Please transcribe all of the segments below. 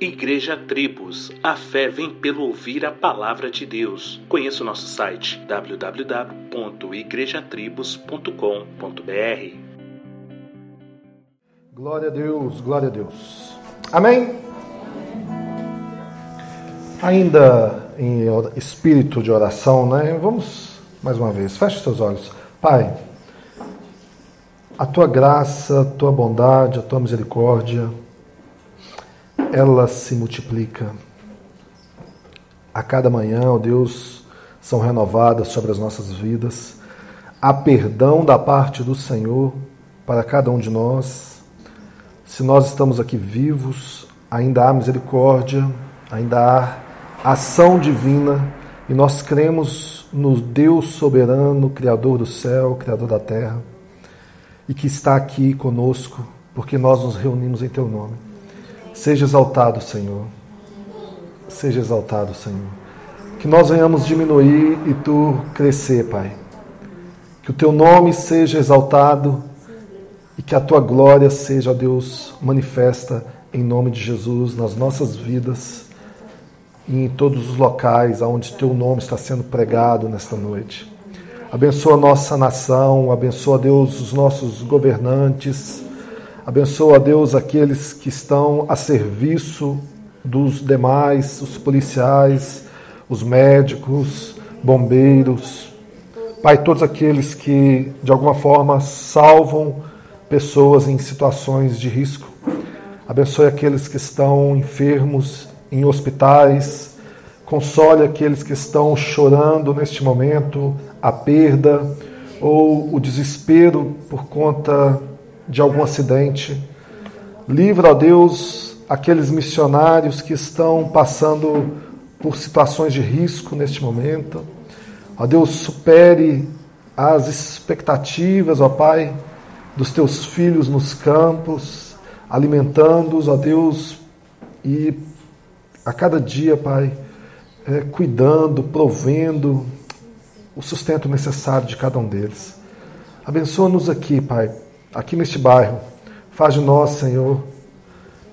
Igreja Tribos, a fé vem pelo ouvir a palavra de Deus. Conheça o nosso site www.igrejatribos.com.br. Glória a Deus, glória a Deus. Amém? Ainda em espírito de oração, né? Vamos mais uma vez, feche seus olhos. Pai, a tua graça, a tua bondade, a tua misericórdia, ela se multiplica. A cada manhã, ó Deus, são renovadas sobre as nossas vidas. Há perdão da parte do Senhor para cada um de nós. Se nós estamos aqui vivos, ainda há misericórdia, ainda há ação divina e nós cremos no Deus soberano, Criador do céu, Criador da terra, e que está aqui conosco, porque nós nos reunimos em Teu nome. Seja exaltado, Senhor. Seja exaltado, Senhor. Que nós venhamos diminuir e tu crescer, Pai. Que o teu nome seja exaltado e que a tua glória seja, Deus, manifesta em nome de Jesus nas nossas vidas e em todos os locais onde teu nome está sendo pregado nesta noite. Abençoa a nossa nação, abençoa, Deus, os nossos governantes Abençoa, Deus, aqueles que estão a serviço dos demais, os policiais, os médicos, bombeiros. Pai, todos aqueles que, de alguma forma, salvam pessoas em situações de risco. Abençoe aqueles que estão enfermos em hospitais. Console aqueles que estão chorando neste momento a perda ou o desespero por conta de algum acidente. Livra, ó Deus, aqueles missionários que estão passando por situações de risco neste momento. Ó Deus, supere as expectativas, ó Pai, dos teus filhos nos campos, alimentando-os, ó Deus, e a cada dia, Pai, é, cuidando, provendo o sustento necessário de cada um deles. Abençoa-nos aqui, Pai, aqui neste bairro. Faz de nós, Senhor,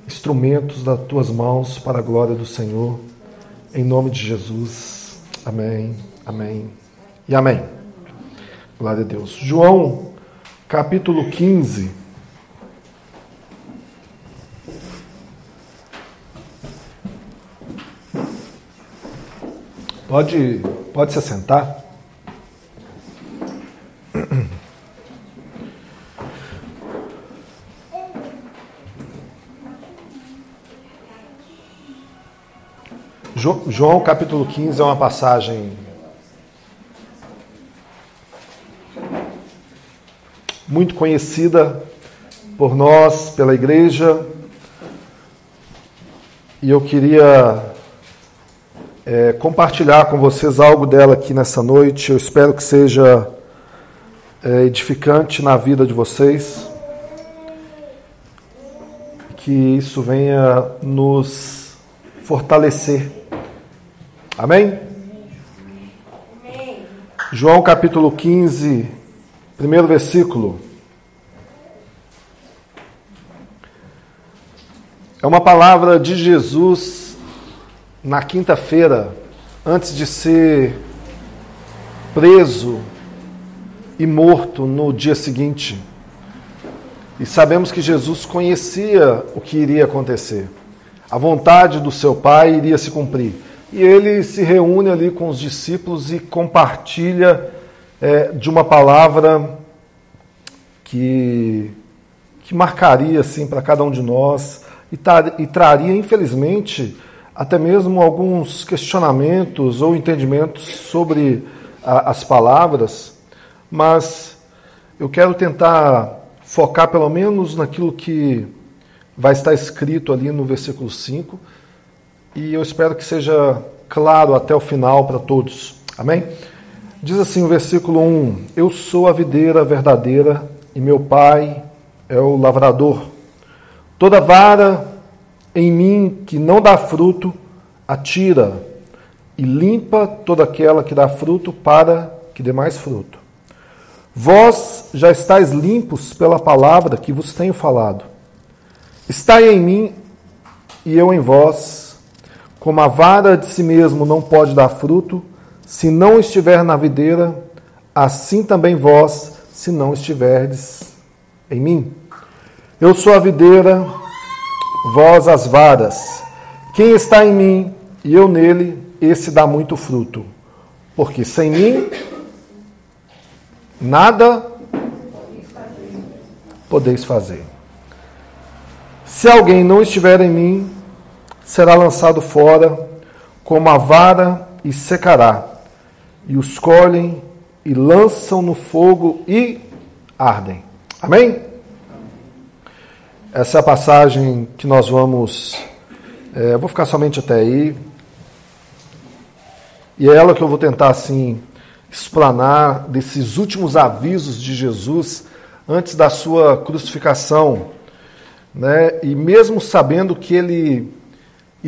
instrumentos das tuas mãos para a glória do Senhor. Em nome de Jesus. Amém, amém e amém. Glória a Deus. João, capítulo 15. Pode, pode se assentar. João capítulo 15 é uma passagem. Muito conhecida por nós, pela igreja, e eu queria é, compartilhar com vocês algo dela aqui nessa noite. Eu espero que seja é, edificante na vida de vocês, que isso venha nos fortalecer Amém? Amém? João capítulo 15, primeiro versículo. É uma palavra de Jesus na quinta-feira, antes de ser preso e morto no dia seguinte. E sabemos que Jesus conhecia o que iria acontecer. A vontade do seu Pai iria se cumprir. E ele se reúne ali com os discípulos e compartilha é, de uma palavra que, que marcaria assim para cada um de nós e, tar, e traria, infelizmente, até mesmo alguns questionamentos ou entendimentos sobre a, as palavras, mas eu quero tentar focar pelo menos naquilo que vai estar escrito ali no versículo 5 e eu espero que seja claro até o final para todos. Amém? Diz assim o versículo 1: Eu sou a videira verdadeira e meu pai é o lavrador. Toda vara em mim que não dá fruto, atira e limpa toda aquela que dá fruto para que dê mais fruto. Vós já estáis limpos pela palavra que vos tenho falado. Estai em mim e eu em vós, como a vara de si mesmo não pode dar fruto, se não estiver na videira, assim também vós, se não estiverdes em mim. Eu sou a videira, vós as varas. Quem está em mim e eu nele, esse dá muito fruto. Porque sem mim, nada podeis fazer. Se alguém não estiver em mim, será lançado fora como a vara e secará. E os colhem e lançam no fogo e ardem. Amém? Essa é a passagem que nós vamos. É, eu vou ficar somente até aí. E é ela que eu vou tentar, assim, explanar desses últimos avisos de Jesus antes da sua crucificação. Né? E mesmo sabendo que ele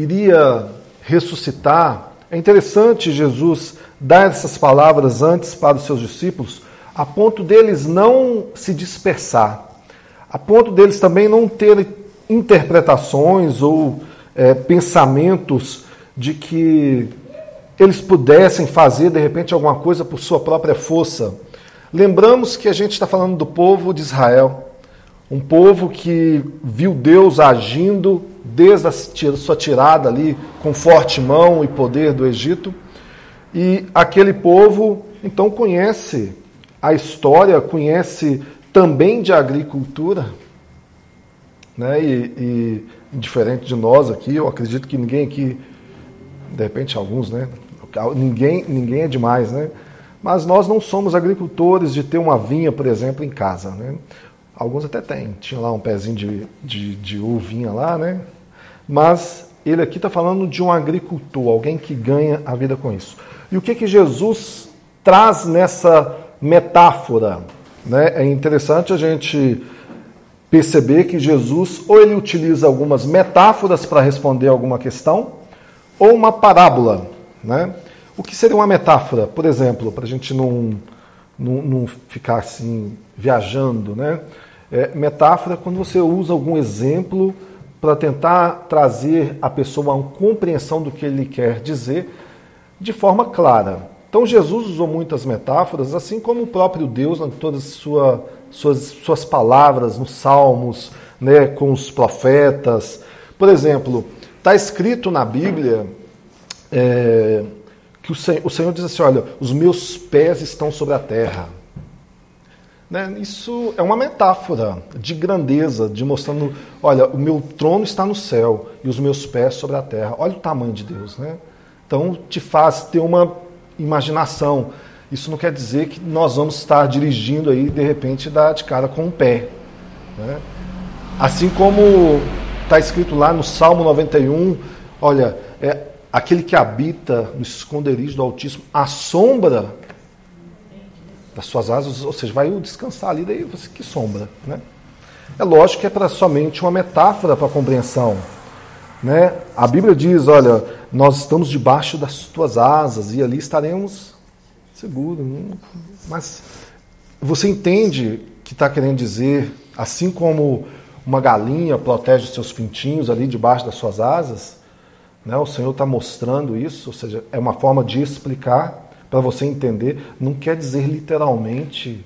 iria ressuscitar, é interessante Jesus dar essas palavras antes para os seus discípulos, a ponto deles não se dispersar a ponto deles também não terem interpretações ou é, pensamentos de que eles pudessem fazer de repente alguma coisa por sua própria força. Lembramos que a gente está falando do povo de Israel, um povo que viu Deus agindo desde a sua tirada ali com forte mão e poder do Egito. E aquele povo então conhece a história, conhece também de agricultura, né? E, e, diferente de nós aqui, eu acredito que ninguém aqui, de repente alguns, né? Ninguém, ninguém é demais, né? Mas nós não somos agricultores de ter uma vinha, por exemplo, em casa, né? Alguns até têm, tinha lá um pezinho de, de, de uvinha lá, né? Mas ele aqui está falando de um agricultor, alguém que ganha a vida com isso. E o que que Jesus traz nessa metáfora? Né? É interessante a gente perceber que Jesus ou ele utiliza algumas metáforas para responder alguma questão, ou uma parábola. Né? O que seria uma metáfora, por exemplo, para a gente não, não, não, ficar assim viajando? Né? É, metáfora quando você usa algum exemplo para tentar trazer a pessoa a uma compreensão do que ele quer dizer de forma clara. Então Jesus usou muitas metáforas, assim como o próprio Deus, em todas sua, suas, suas palavras, nos salmos, né, com os profetas. Por exemplo, está escrito na Bíblia é, que o o Senhor diz assim: olha, os meus pés estão sobre a terra. Né? Isso é uma metáfora de grandeza, de mostrando, olha, o meu trono está no céu e os meus pés sobre a terra. Olha o tamanho de Deus, né? Então te faz ter uma imaginação. Isso não quer dizer que nós vamos estar dirigindo aí, de repente, dar de cara com o pé. Né? Assim como está escrito lá no Salmo 91, olha, é aquele que habita no esconderijo do Altíssimo, a sombra das suas asas, ou seja, vai descansar ali, daí você que sombra. Né? É lógico que é para somente uma metáfora para a compreensão. Né? A Bíblia diz: olha, nós estamos debaixo das tuas asas e ali estaremos seguros. Mas você entende que está querendo dizer, assim como uma galinha protege os seus pintinhos ali debaixo das suas asas, né? o Senhor está mostrando isso, ou seja, é uma forma de explicar para você entender. Não quer dizer literalmente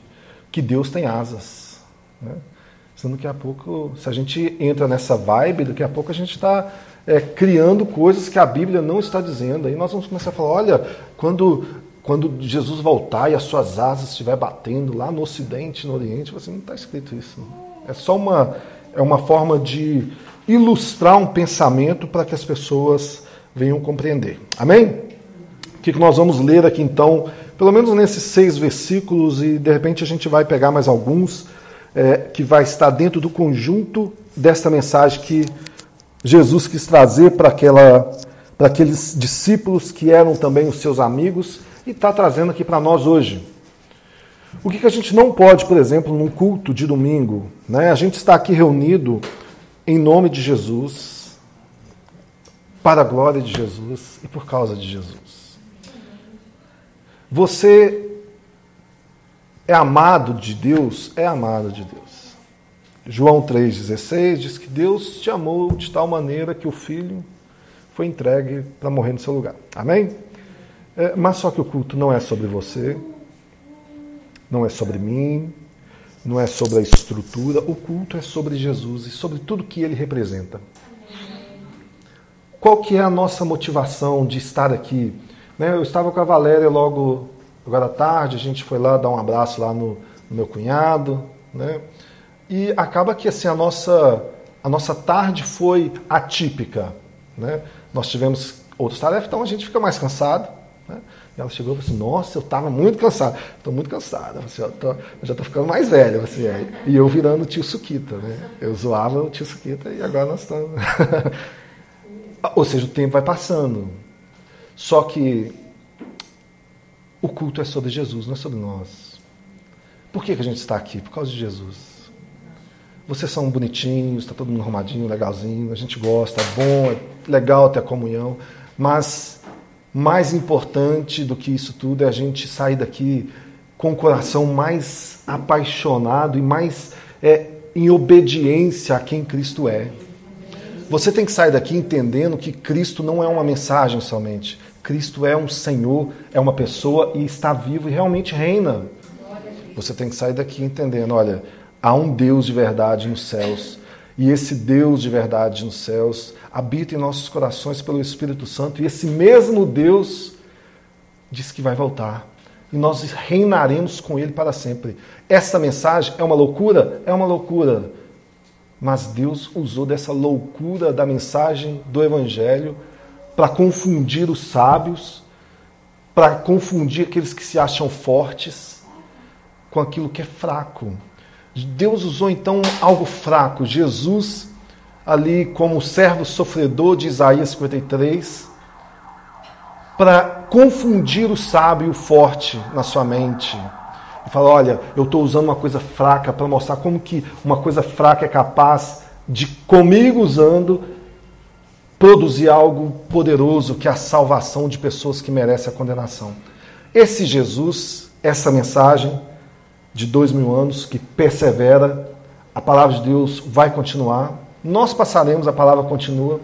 que Deus tem asas. Né? Senão daqui a pouco, se a gente entra nessa vibe, daqui a pouco a gente está é, criando coisas que a Bíblia não está dizendo. Aí nós vamos começar a falar, olha, quando, quando Jesus voltar e as suas asas estiver batendo lá no Ocidente, no Oriente, você não está escrito isso. É só uma, é uma forma de ilustrar um pensamento para que as pessoas venham compreender. Amém? O que nós vamos ler aqui então, pelo menos nesses seis versículos, e de repente a gente vai pegar mais alguns é, que vai estar dentro do conjunto desta mensagem que Jesus quis trazer para aquela para aqueles discípulos que eram também os seus amigos e está trazendo aqui para nós hoje. O que, que a gente não pode, por exemplo, num culto de domingo, né? A gente está aqui reunido em nome de Jesus, para a glória de Jesus e por causa de Jesus. Você é amado de Deus? É amado de Deus. João 3,16 diz que Deus te amou de tal maneira que o Filho foi entregue para morrer no seu lugar. Amém? É, mas só que o culto não é sobre você, não é sobre mim, não é sobre a estrutura. O culto é sobre Jesus e sobre tudo que ele representa. Qual que é a nossa motivação de estar aqui? Né, eu estava com a Valéria logo agora à tarde, a gente foi lá dar um abraço lá no, no meu cunhado, né? E acaba que assim a nossa a nossa tarde foi atípica, né? Nós tivemos outras tarefas, então a gente fica mais cansado, né? E ela chegou e falou assim: Nossa, eu estava muito cansado. Estou muito cansada. Assim, eu, eu, já estou ficando mais velha. Assim, e eu virando o tio Suquita. Né? Eu zoava o tio Suquita e agora nós estamos. Ou seja, o tempo vai passando. Só que o culto é sobre Jesus, não é sobre nós. Por que, que a gente está aqui? Por causa de Jesus. Vocês são bonitinhos, está todo mundo arrumadinho, legalzinho, a gente gosta, é bom, é legal ter a comunhão, mas mais importante do que isso tudo é a gente sair daqui com o coração mais apaixonado e mais é, em obediência a quem Cristo é. Você tem que sair daqui entendendo que Cristo não é uma mensagem somente. Cristo é um Senhor, é uma pessoa e está vivo e realmente reina. Você tem que sair daqui entendendo, olha, há um Deus de verdade nos céus. E esse Deus de verdade nos céus habita em nossos corações pelo Espírito Santo, e esse mesmo Deus diz que vai voltar. E nós reinaremos com Ele para sempre. Essa mensagem é uma loucura? É uma loucura. Mas Deus usou dessa loucura da mensagem do Evangelho para confundir os sábios, para confundir aqueles que se acham fortes com aquilo que é fraco. Deus usou então algo fraco. Jesus ali como servo sofredor de Isaías 53, para confundir o sábio e o forte na sua mente. E fala, olha, eu estou usando uma coisa fraca para mostrar como que uma coisa fraca é capaz de, comigo usando, produzir algo poderoso, que é a salvação de pessoas que merecem a condenação. Esse Jesus, essa mensagem de dois mil anos, que persevera, a palavra de Deus vai continuar, nós passaremos, a palavra continua.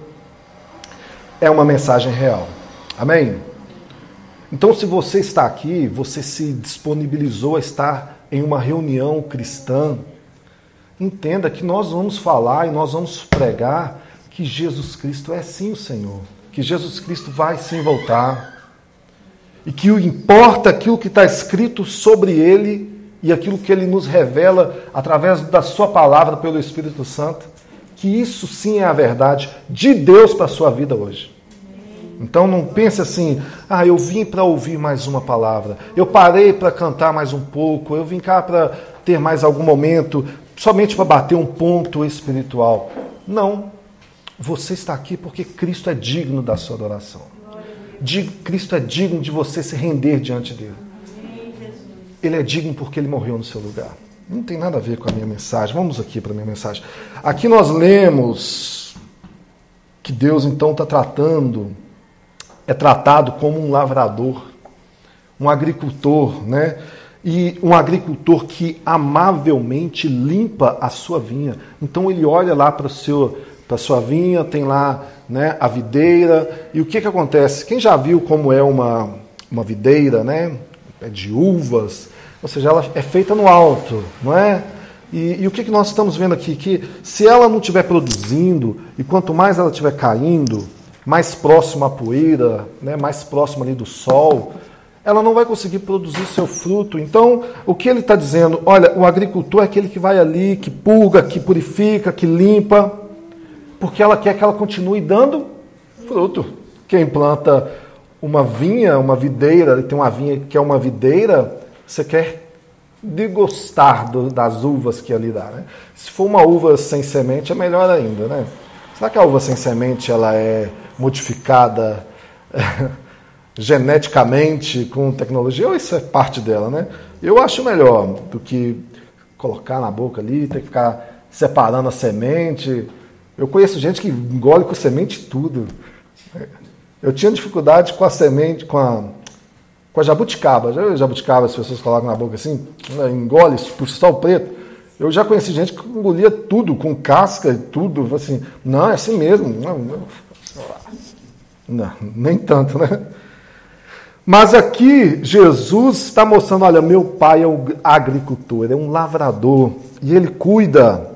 É uma mensagem real. Amém? Então, se você está aqui, você se disponibilizou a estar em uma reunião cristã, entenda que nós vamos falar e nós vamos pregar que Jesus Cristo é sim o Senhor, que Jesus Cristo vai sim voltar, e que importa aquilo que está escrito sobre ele e aquilo que ele nos revela através da Sua palavra pelo Espírito Santo que isso sim é a verdade de Deus para a sua vida hoje. Então não pense assim, ah, eu vim para ouvir mais uma palavra, eu parei para cantar mais um pouco, eu vim cá para ter mais algum momento, somente para bater um ponto espiritual. Não. Você está aqui porque Cristo é digno da sua adoração. Cristo é digno de você se render diante dele. Ele é digno porque ele morreu no seu lugar. Não tem nada a ver com a minha mensagem. Vamos aqui para a minha mensagem. Aqui nós lemos que Deus então está tratando, é tratado como um lavrador, um agricultor, né? E um agricultor que amavelmente limpa a sua vinha. Então ele olha lá para a sua vinha, tem lá né, a videira. E o que, que acontece? Quem já viu como é uma, uma videira, né? É de uvas, ou seja, ela é feita no alto, não é? E, e o que, que nós estamos vendo aqui? Que se ela não estiver produzindo, e quanto mais ela estiver caindo, mais próximo à poeira, né, mais próximo ali do sol, ela não vai conseguir produzir seu fruto. Então, o que ele está dizendo? Olha, o agricultor é aquele que vai ali, que pulga, que purifica, que limpa, porque ela quer que ela continue dando fruto. Quem planta uma vinha, uma videira, tem uma vinha que é uma videira, você quer degustar do, das uvas que ali dá. Né? Se for uma uva sem semente, é melhor ainda. Né? Será que a uva sem semente ela é modificada geneticamente com tecnologia ou isso é parte dela? Né? Eu acho melhor do que colocar na boca ali, ter que ficar separando a semente. Eu conheço gente que engole com semente tudo. Eu tinha dificuldade com a semente, com a com a jabuticaba. Já jabuticaba, as pessoas colocam na boca assim, né, engole, puxa só o preto. Eu já conheci gente que engolia tudo, com casca e tudo. Assim, não, é assim mesmo. Não, não, não nem tanto, né? Mas aqui Jesus está mostrando: olha, meu pai é um agricultor, é um lavrador, e ele cuida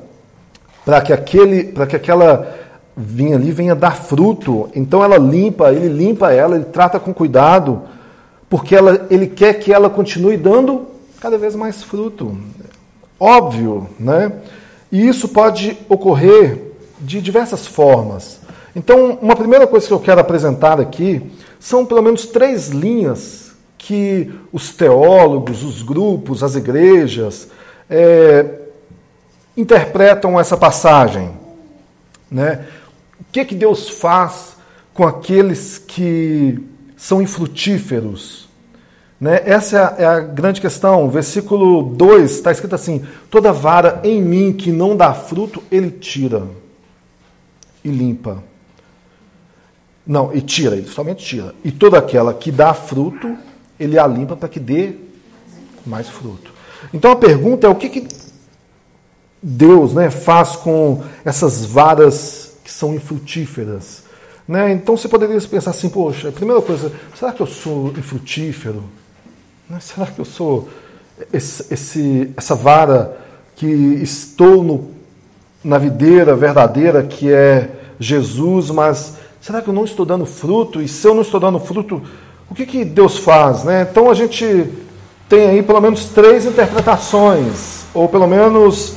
para que, aquele, que aquela vinha ali venha dar fruto. Então ela limpa, ele limpa ela, ele trata com cuidado, porque ela, ele quer que ela continue dando cada vez mais fruto. Óbvio, né? E isso pode ocorrer de diversas formas. Então, uma primeira coisa que eu quero apresentar aqui são pelo menos três linhas que os teólogos, os grupos, as igrejas é, interpretam essa passagem. Né? O que, que Deus faz com aqueles que são infrutíferos? Né? Essa é a, é a grande questão. Versículo 2 está escrito assim: Toda vara em mim que não dá fruto, ele tira e limpa. Não, e tira, ele somente tira. E toda aquela que dá fruto, ele a limpa para que dê mais fruto. Então a pergunta é: o que, que Deus né, faz com essas varas que são infrutíferas? Né? Então você poderia pensar assim: poxa, a primeira coisa, será que eu sou infrutífero? Né? Será que eu sou esse, esse, essa vara que estou no, na videira verdadeira que é Jesus, mas será que eu não estou dando fruto? E se eu não estou dando fruto, o que, que Deus faz? Né? Então a gente tem aí pelo menos três interpretações, ou pelo menos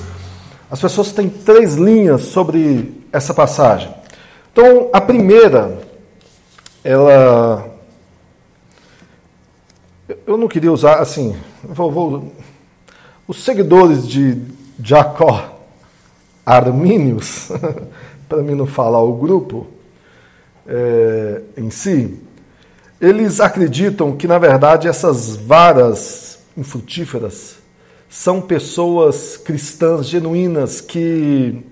as pessoas têm três linhas sobre essa passagem. Então a primeira, ela eu não queria usar assim. Vou, vou, os seguidores de Jacó Armínios, para mim não falar o grupo é, em si, eles acreditam que, na verdade, essas varas infrutíferas são pessoas cristãs genuínas que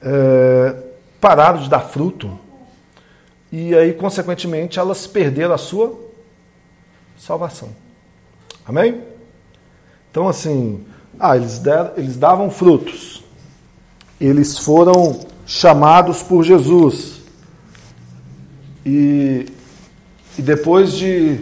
é, pararam de dar fruto e aí, consequentemente, elas perderam a sua salvação. Amém? Então, assim, ah, eles, deram, eles davam frutos, eles foram chamados por Jesus, e, e depois de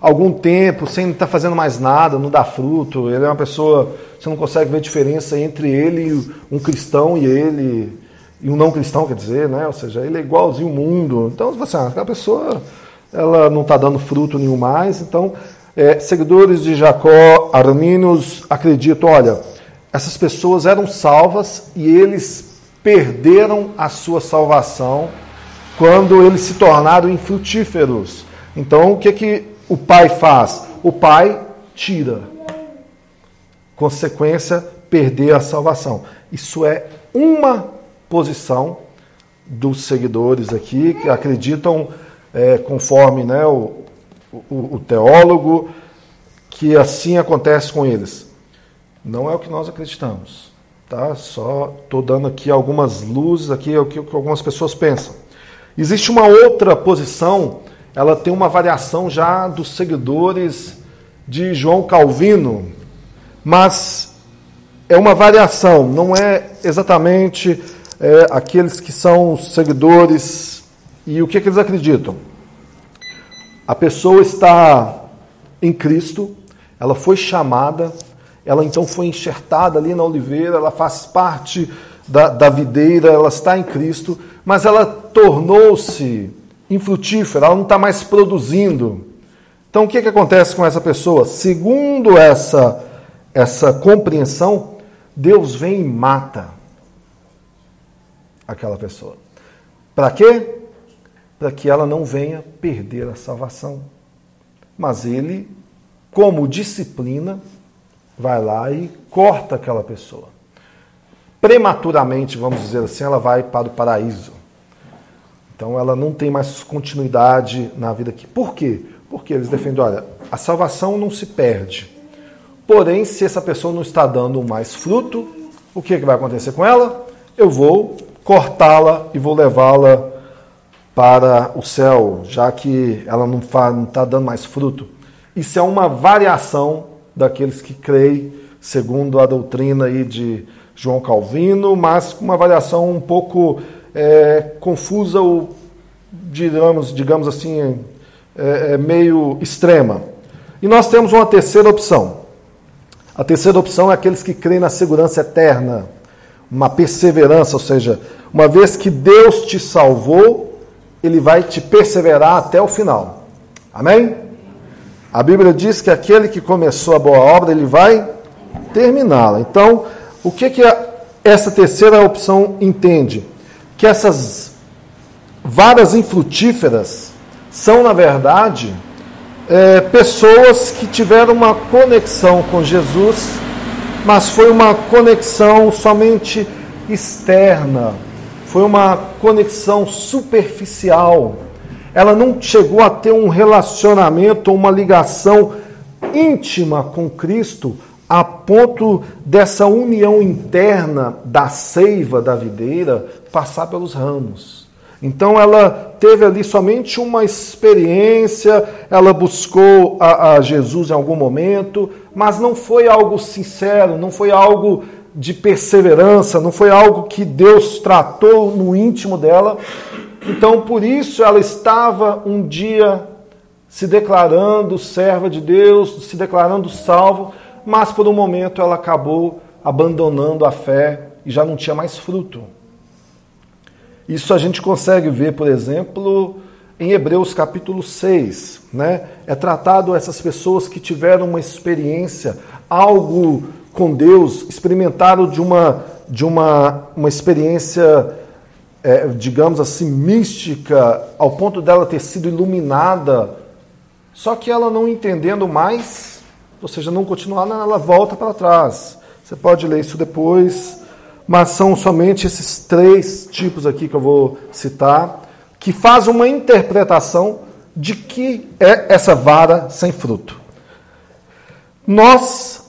algum tempo, sem estar fazendo mais nada, não dá fruto, ele é uma pessoa, você não consegue ver diferença entre ele, um cristão e ele, e um não cristão, quer dizer, né? Ou seja, ele é igualzinho o mundo. Então, você, assim, aquela pessoa ela não está dando fruto nenhum mais. Então, é, seguidores de Jacó, armínios, acreditam: olha, essas pessoas eram salvas e eles perderam a sua salvação quando eles se tornaram infrutíferos. Então, o que, que o pai faz? O pai tira. Consequência, perder a salvação. Isso é uma posição dos seguidores aqui que acreditam é, conforme né, o, o, o teólogo, que assim acontece com eles. Não é o que nós acreditamos. Tá? Só estou dando aqui algumas luzes, aqui é o que, algumas pessoas pensam. Existe uma outra posição, ela tem uma variação já dos seguidores de João Calvino, mas é uma variação, não é exatamente é, aqueles que são seguidores e o que, é que eles acreditam? A pessoa está em Cristo, ela foi chamada, ela então foi enxertada ali na oliveira, ela faz parte da, da videira, ela está em Cristo, mas ela tornou-se infrutífera, ela não está mais produzindo. Então o que, é que acontece com essa pessoa? Segundo essa, essa compreensão, Deus vem e mata aquela pessoa. Para quê? para que ela não venha perder a salvação. Mas ele, como disciplina, vai lá e corta aquela pessoa. Prematuramente, vamos dizer assim, ela vai para o paraíso. Então ela não tem mais continuidade na vida aqui. Por quê? Porque eles defendem, olha, a salvação não se perde. Porém, se essa pessoa não está dando mais fruto, o que, é que vai acontecer com ela? Eu vou cortá-la e vou levá-la para o céu, já que ela não está dando mais fruto. Isso é uma variação daqueles que creem segundo a doutrina aí de João Calvino, mas com uma avaliação um pouco é, confusa ou, digamos, digamos assim, é, é, meio extrema. E nós temos uma terceira opção. A terceira opção é aqueles que creem na segurança eterna, uma perseverança, ou seja, uma vez que Deus te salvou, Ele vai te perseverar até o final. Amém? A Bíblia diz que aquele que começou a boa obra, ele vai terminá-la. Então, o que, que essa terceira opção entende? Que essas varas infrutíferas são, na verdade, é, pessoas que tiveram uma conexão com Jesus, mas foi uma conexão somente externa, foi uma conexão superficial. Ela não chegou a ter um relacionamento, uma ligação íntima com Cristo, a ponto dessa união interna da seiva da videira passar pelos ramos. Então ela teve ali somente uma experiência, ela buscou a, a, Jesus em algum momento, mas não foi algo sincero, não foi algo de perseverança, não foi algo que Deus tratou no íntimo dela. Então por isso ela estava um dia se declarando serva de Deus, se declarando salvo, mas por um momento ela acabou abandonando a fé e já não tinha mais fruto. Isso a gente consegue ver, por exemplo, em Hebreus capítulo 6. Né? É tratado essas pessoas que tiveram uma experiência, algo com Deus, experimentaram de uma, de uma, uma experiência, é, digamos assim, mística, ao ponto dela ter sido iluminada, só que ela não entendendo mais ou seja, não continuar, ela volta para trás. Você pode ler isso depois, mas são somente esses três tipos aqui que eu vou citar, que faz uma interpretação de que é essa vara sem fruto. Nós,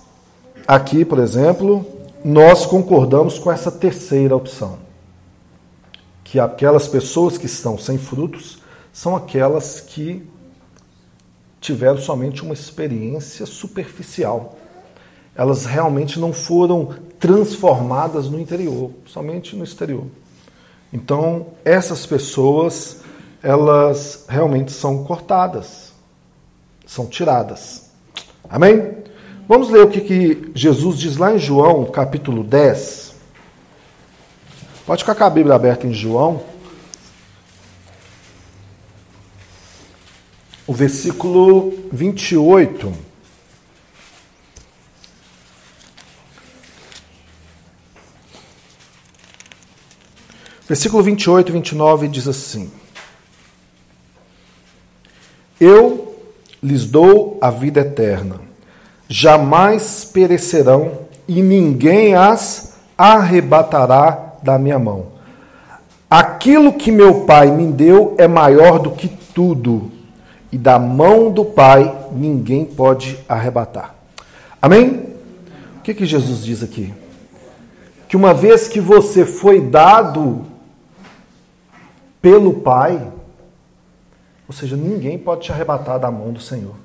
aqui, por exemplo, nós concordamos com essa terceira opção, que aquelas pessoas que estão sem frutos são aquelas que tiveram somente uma experiência superficial. Elas realmente não foram transformadas no interior, somente no exterior. Então, essas pessoas, elas realmente são cortadas, são tiradas. Amém? Vamos ler o que, que Jesus diz lá em João, capítulo 10. Pode ficar com a Bíblia aberta em João. O versículo 28. Versículo 28 e 29 diz assim: Eu lhes dou a vida eterna, jamais perecerão e ninguém as arrebatará da minha mão. Aquilo que meu Pai me deu é maior do que tudo e da mão do Pai ninguém pode arrebatar. Amém? O que, que Jesus diz aqui? Que uma vez que você foi dado pelo Pai, ou seja, ninguém pode te arrebatar da mão do Senhor.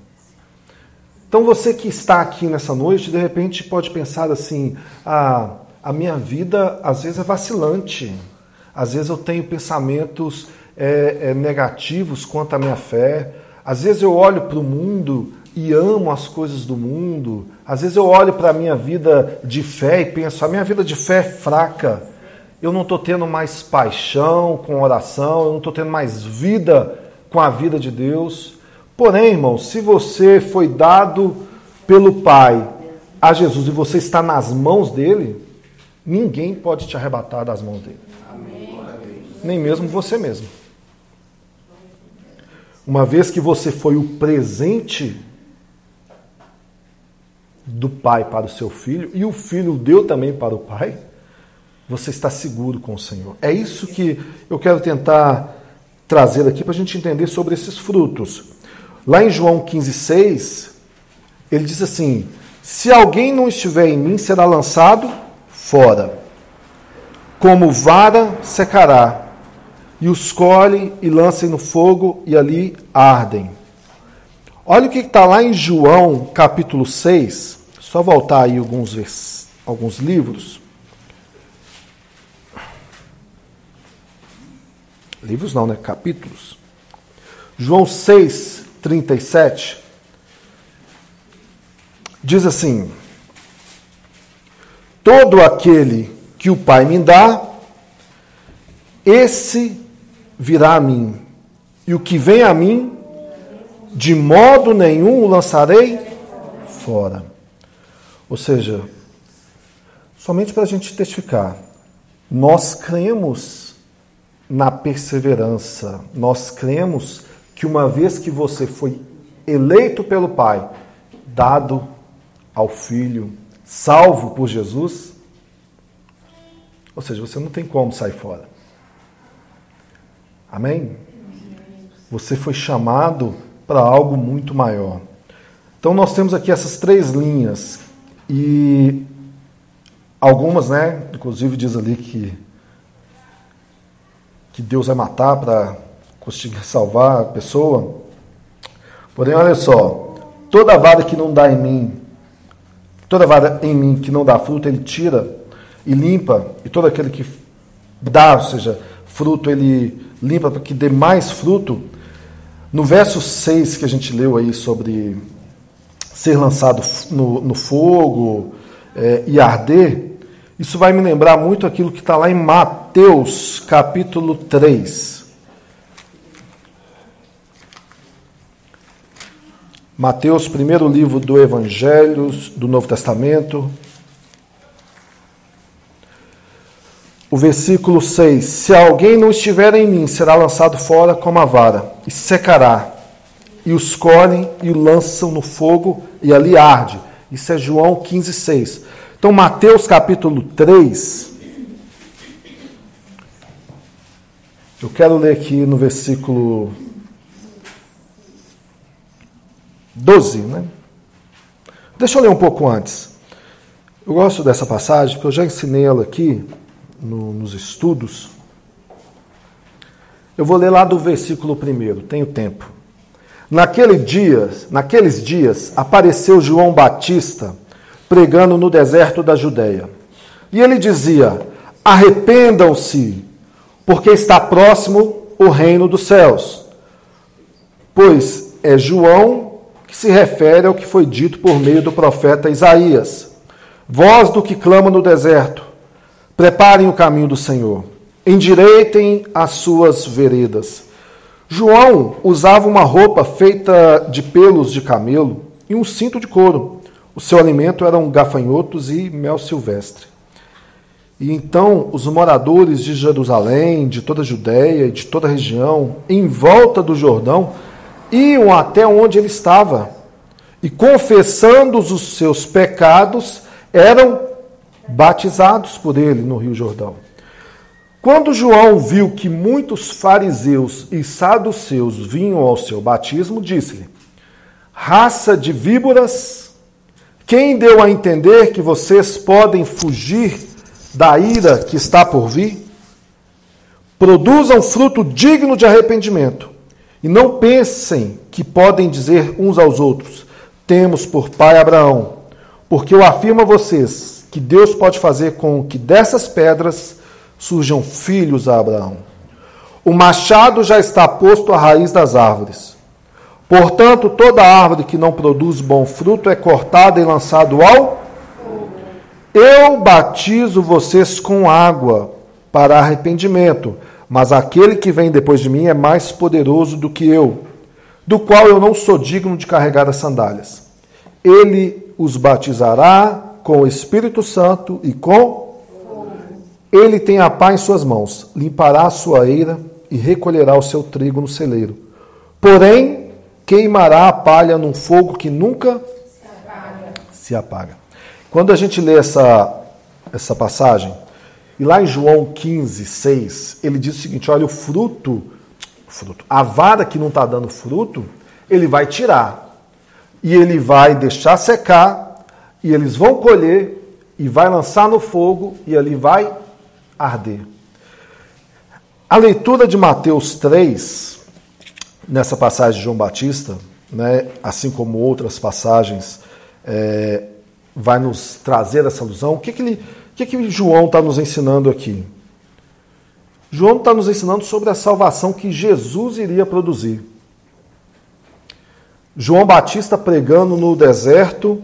Então você que está aqui nessa noite, de repente pode pensar assim: ah, a minha vida às vezes é vacilante, às vezes eu tenho pensamentos é, é, negativos quanto à minha fé, às vezes eu olho para o mundo e amo as coisas do mundo. Às vezes eu olho para a minha vida de fé e penso: a minha vida de fé é fraca. Eu não estou tendo mais paixão com oração, eu não estou tendo mais vida com a vida de Deus. Porém, irmão, se você foi dado pelo Pai a Jesus e você está nas mãos dele, ninguém pode te arrebatar das mãos dele. Amém. Nem mesmo você mesmo. Uma vez que você foi o presente do pai para o seu filho e o filho deu também para o pai, você está seguro com o Senhor. É isso que eu quero tentar trazer aqui para a gente entender sobre esses frutos. Lá em João 15,6, ele diz assim: Se alguém não estiver em mim, será lançado fora. Como vara secará, e os colhem e lancem no fogo e ali ardem. Olha o que está lá em João capítulo 6, Só voltar aí alguns, vers... alguns livros. Livros não, né? Capítulos. João 6, 37. Diz assim: Todo aquele que o Pai me dá, esse virá a mim. E o que vem a mim, de modo nenhum o lançarei fora. Ou seja, somente para a gente testificar, nós cremos na perseverança, nós cremos que uma vez que você foi eleito pelo Pai, dado ao Filho, salvo por Jesus, ou seja, você não tem como sair fora. Amém? Você foi chamado para algo muito maior. Então nós temos aqui essas três linhas e algumas, né? Inclusive diz ali que que Deus vai matar para conseguir salvar a pessoa. Porém, olha só, toda vara que não dá em mim, toda vara em mim que não dá fruto, ele tira e limpa, e todo aquele que dá, ou seja, fruto, ele limpa para que dê mais fruto. No verso 6 que a gente leu aí sobre ser lançado no, no fogo é, e arder, isso vai me lembrar muito aquilo que está lá em Mateus capítulo 3. Mateus, primeiro livro do Evangelho do Novo Testamento, O versículo 6: Se alguém não estiver em mim, será lançado fora como a vara, e secará. E os colhem e o lançam no fogo, e ali arde. Isso é João 15, 6. Então, Mateus capítulo 3. Eu quero ler aqui no versículo 12, né? Deixa eu ler um pouco antes. Eu gosto dessa passagem, porque eu já ensinei ela aqui no, nos estudos. Eu vou ler lá do versículo primeiro, tenho tempo. Naquele dia, naqueles dias apareceu João Batista pregando no deserto da Judéia. E ele dizia: Arrependam-se, porque está próximo o reino dos céus. Pois é João que se refere ao que foi dito por meio do profeta Isaías. Voz do que clama no deserto: Preparem o caminho do Senhor, endireitem as suas veredas. João usava uma roupa feita de pelos de camelo e um cinto de couro. O seu alimento eram gafanhotos e mel silvestre. E então os moradores de Jerusalém, de toda a Judéia e de toda a região, em volta do Jordão, iam até onde ele estava e, confessando os seus pecados, eram batizados por ele no Rio Jordão. Quando João viu que muitos fariseus e saduceus vinham ao seu batismo, disse-lhe: Raça de víboras, quem deu a entender que vocês podem fugir da ira que está por vir? Produzam fruto digno de arrependimento e não pensem que podem dizer uns aos outros: Temos por pai Abraão, porque eu afirmo a vocês que Deus pode fazer com que dessas pedras surjam filhos a Abraão. O machado já está posto à raiz das árvores. Portanto, toda árvore que não produz bom fruto é cortada e lançada ao eu batizo vocês com água para arrependimento, mas aquele que vem depois de mim é mais poderoso do que eu, do qual eu não sou digno de carregar as sandálias. Ele os batizará com o Espírito Santo e com ele tem a pá em suas mãos, limpará a sua eira e recolherá o seu trigo no celeiro. Porém, queimará a palha num fogo que nunca se apaga. Se apaga. Quando a gente lê essa, essa passagem, e lá em João 15, 6, ele diz o seguinte: olha, o fruto, fruto a vara que não está dando fruto, ele vai tirar. E ele vai deixar secar e eles vão colher e vai lançar no fogo e ali vai arder. A leitura de Mateus 3, nessa passagem de João Batista, né, assim como outras passagens, é, vai nos trazer essa alusão? O que, que, ele, o que, que João está nos ensinando aqui? João está nos ensinando sobre a salvação que Jesus iria produzir. João Batista pregando no deserto,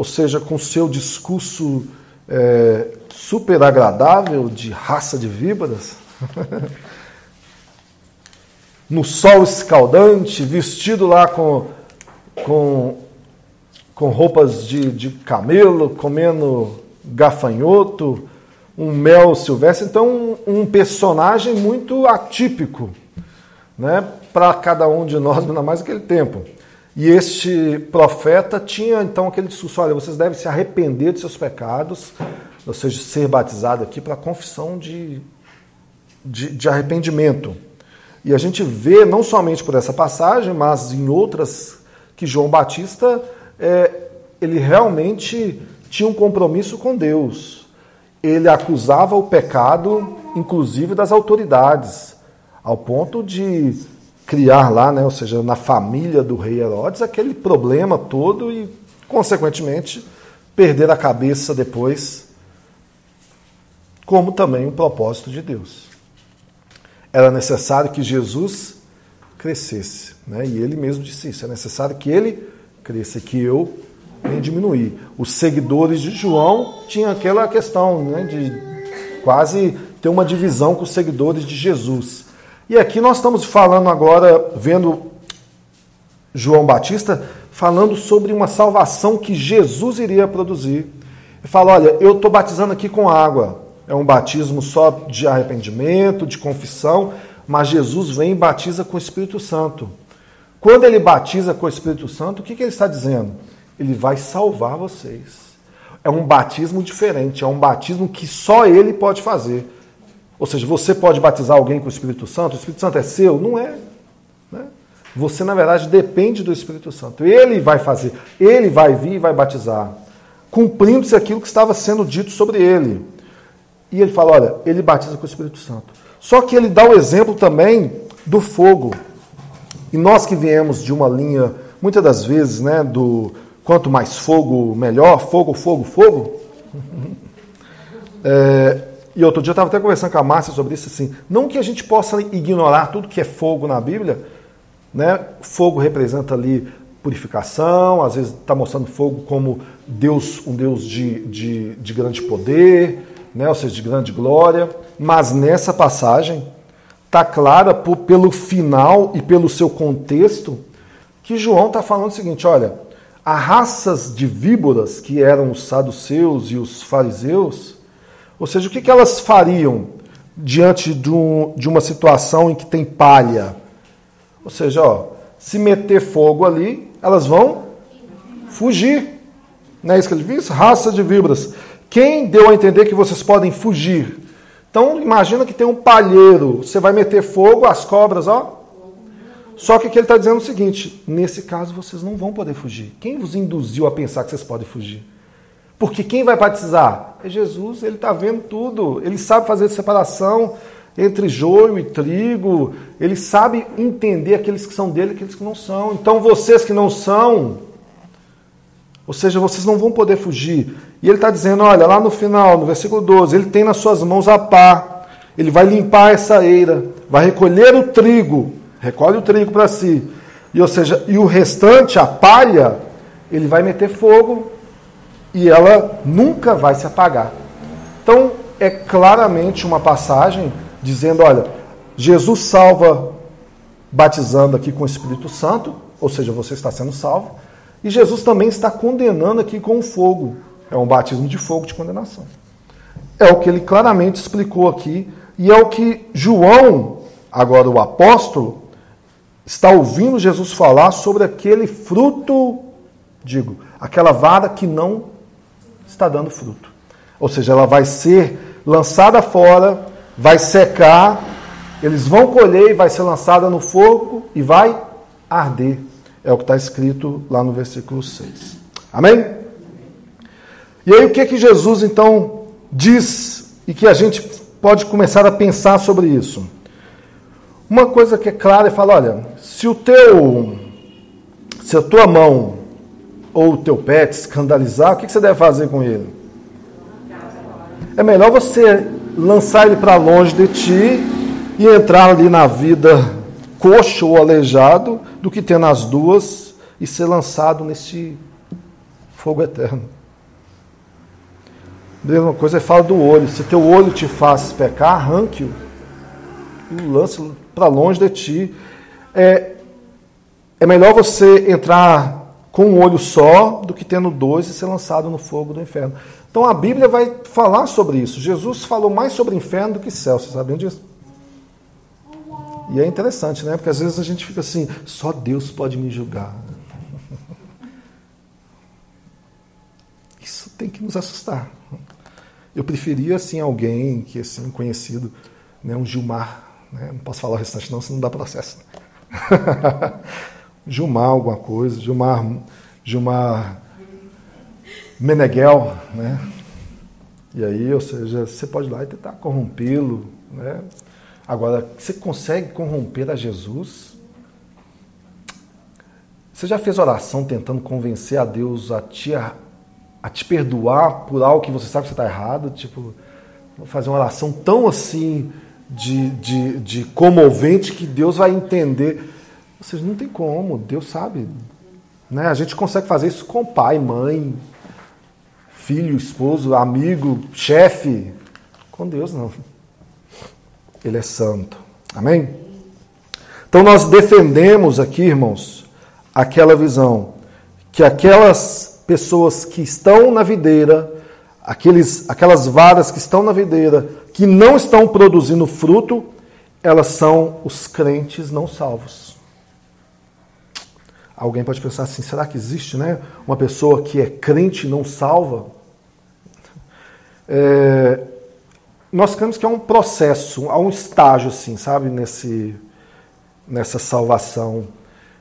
ou seja, com seu discurso é, super agradável de raça de víboras, no sol escaldante, vestido lá com, com, com roupas de, de camelo, comendo gafanhoto, um mel silvestre. Então, um, um personagem muito atípico né, para cada um de nós, ainda mais naquele tempo. E este profeta tinha então aquele discurso: olha, vocês devem se arrepender de seus pecados, ou seja, ser batizado aqui para confissão de, de, de, arrependimento. E a gente vê, não somente por essa passagem, mas em outras, que João Batista é, ele realmente tinha um compromisso com Deus. Ele acusava o pecado, inclusive das autoridades, ao ponto de criar lá, né, ou seja, na família do rei Herodes, aquele problema todo e, consequentemente, perder a cabeça depois, como também o propósito de Deus. Era necessário que Jesus crescesse, né? e ele mesmo disse isso: é necessário que ele cresça, que eu nem diminuir. Os seguidores de João tinham aquela questão né, de quase ter uma divisão com os seguidores de Jesus. E aqui nós estamos falando agora, vendo João Batista, falando sobre uma salvação que Jesus iria produzir. Ele fala: olha, eu estou batizando aqui com água. É um batismo só de arrependimento, de confissão, mas Jesus vem e batiza com o Espírito Santo. Quando ele batiza com o Espírito Santo, o que, que ele está dizendo? Ele vai salvar vocês. É um batismo diferente, é um batismo que só ele pode fazer. Ou seja, você pode batizar alguém com o Espírito Santo, o Espírito Santo é seu? Não é. Né? Você, na verdade, depende do Espírito Santo. Ele vai fazer, ele vai vir e vai batizar, cumprindo-se aquilo que estava sendo dito sobre ele. E ele fala: olha, ele batiza com o Espírito Santo. Só que ele dá o exemplo também do fogo. E nós que viemos de uma linha, muitas das vezes, né, do quanto mais fogo, melhor, fogo, fogo, fogo. É, e outro dia eu estava até conversando com a Márcia sobre isso, assim, não que a gente possa ignorar tudo que é fogo na Bíblia, né? Fogo representa ali purificação, às vezes está mostrando fogo como Deus, um Deus de, de, de grande poder, né? ou seja, de grande glória, mas nessa passagem está clara por, pelo final e pelo seu contexto que João está falando o seguinte: olha, as raças de víboras, que eram os saduceus e os fariseus, ou seja, o que, que elas fariam diante de, um, de uma situação em que tem palha? Ou seja, ó, se meter fogo ali, elas vão fugir. Não é isso que ele diz? Raça de víboras. Quem deu a entender que vocês podem fugir? Então, imagina que tem um palheiro, você vai meter fogo, as cobras, ó. Só que aqui ele está dizendo o seguinte: nesse caso vocês não vão poder fugir. Quem vos induziu a pensar que vocês podem fugir? Porque quem vai batizar? É Jesus, ele está vendo tudo, ele sabe fazer separação entre joio e trigo, ele sabe entender aqueles que são dele e aqueles que não são. Então vocês que não são, ou seja, vocês não vão poder fugir. E ele está dizendo: olha, lá no final, no versículo 12, ele tem nas suas mãos a pá, ele vai limpar essa eira, vai recolher o trigo, recolhe o trigo para si. E, ou seja, e o restante, a palha, ele vai meter fogo e ela nunca vai se apagar. Então, é claramente uma passagem dizendo: olha, Jesus salva batizando aqui com o Espírito Santo, ou seja, você está sendo salvo, e Jesus também está condenando aqui com o fogo. É um batismo de fogo de condenação. É o que ele claramente explicou aqui, e é o que João, agora o apóstolo, está ouvindo Jesus falar sobre aquele fruto, digo, aquela vara que não está dando fruto. Ou seja, ela vai ser lançada fora, vai secar, eles vão colher e vai ser lançada no fogo e vai arder. É o que está escrito lá no versículo 6. Amém? E aí o que que Jesus então diz e que a gente pode começar a pensar sobre isso? Uma coisa que é clara é falar, olha, se o teu se a tua mão ou o teu pet escandalizar, o que você deve fazer com ele? É melhor você lançar ele para longe de ti e entrar ali na vida coxo ou aleijado do que ter nas duas e ser lançado nesse fogo eterno. Mesma coisa é fala do olho. Se teu olho te faz pecar, arranque-o e lance para longe de ti. É, é melhor você entrar com um olho só do que tendo dois e ser lançado no fogo do inferno. Então a Bíblia vai falar sobre isso. Jesus falou mais sobre inferno do que céu, vocês sabiam disso? E é interessante, né? Porque às vezes a gente fica assim, só Deus pode me julgar. Isso tem que nos assustar. Eu preferia assim alguém que assim conhecido, né, um Gilmar, né? não posso falar o restante não, senão não dá processo. Gilmar alguma coisa, Gilmar, Gilmar Meneghel, né? E aí, ou seja, você pode ir lá e tentar corrompê-lo, né? Agora, você consegue corromper a Jesus? Você já fez oração tentando convencer a Deus a te, a te perdoar por algo que você sabe que você está errado? Tipo, fazer uma oração tão assim de, de, de comovente que Deus vai entender. Vocês não tem como, Deus sabe. Né? A gente consegue fazer isso com pai, mãe, filho, esposo, amigo, chefe. Com Deus não. Ele é santo. Amém? Então nós defendemos aqui, irmãos, aquela visão que aquelas pessoas que estão na videira, aqueles, aquelas varas que estão na videira, que não estão produzindo fruto, elas são os crentes não salvos. Alguém pode pensar assim: será que existe né, uma pessoa que é crente e não salva? É, nós cremos que é um processo, há um estágio, assim, sabe, nesse, nessa salvação.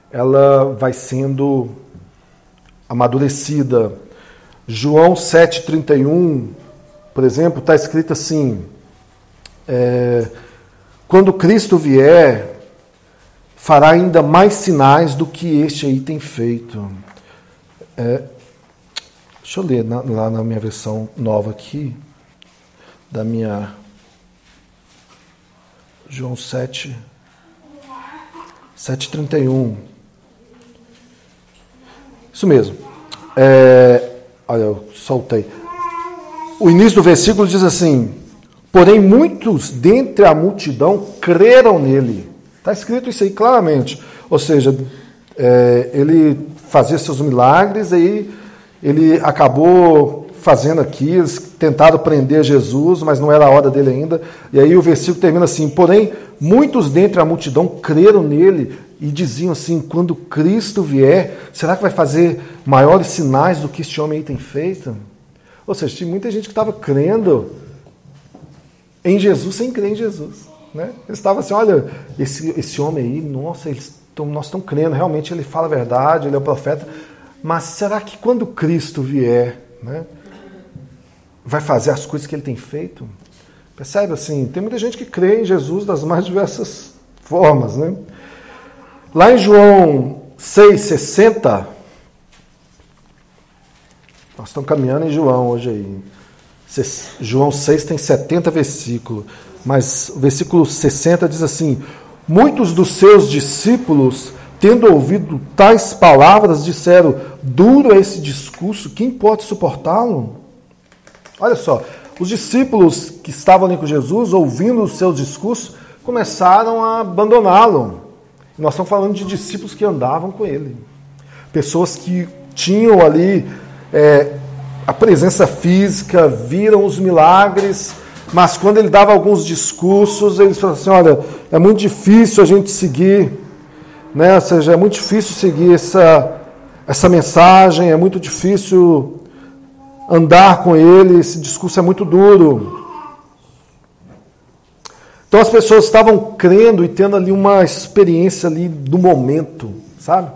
Ela vai sendo amadurecida. João 7,31, por exemplo, está escrito assim: é, quando Cristo vier, fará ainda mais sinais do que este aí tem feito. É, deixa eu ler na, lá na minha versão nova aqui da minha João 7 7:31. Isso mesmo. É, olha, eu soltei. O início do versículo diz assim: Porém, muitos dentre a multidão creram nele. Está escrito isso aí claramente. Ou seja, é, ele fazia seus milagres, aí ele acabou fazendo aqui, eles tentaram prender Jesus, mas não era a hora dele ainda. E aí o versículo termina assim: Porém, muitos dentre a multidão creram nele e diziam assim: Quando Cristo vier, será que vai fazer maiores sinais do que este homem aí tem feito? Ou seja, tinha muita gente que estava crendo em Jesus sem crer em Jesus. Né? Eles estavam assim: olha, esse, esse homem aí, nossa, eles tão, nós estamos crendo, realmente ele fala a verdade, ele é o profeta. Mas será que quando Cristo vier, né, vai fazer as coisas que ele tem feito? Percebe assim? Tem muita gente que crê em Jesus das mais diversas formas, né? Lá em João 6,60, nós estamos caminhando em João hoje aí. João 6 tem 70 versículos, mas o versículo 60 diz assim: Muitos dos seus discípulos, tendo ouvido tais palavras, disseram: Duro é esse discurso, quem pode suportá-lo? Olha só, os discípulos que estavam ali com Jesus, ouvindo os seus discursos, começaram a abandoná-lo. Nós estamos falando de discípulos que andavam com ele. Pessoas que tinham ali é, a presença física, viram os milagres, mas quando ele dava alguns discursos, eles falavam assim: olha, é muito difícil a gente seguir, né? ou seja, é muito difícil seguir essa, essa mensagem, é muito difícil andar com ele, esse discurso é muito duro. Então as pessoas estavam crendo e tendo ali uma experiência ali do momento, sabe?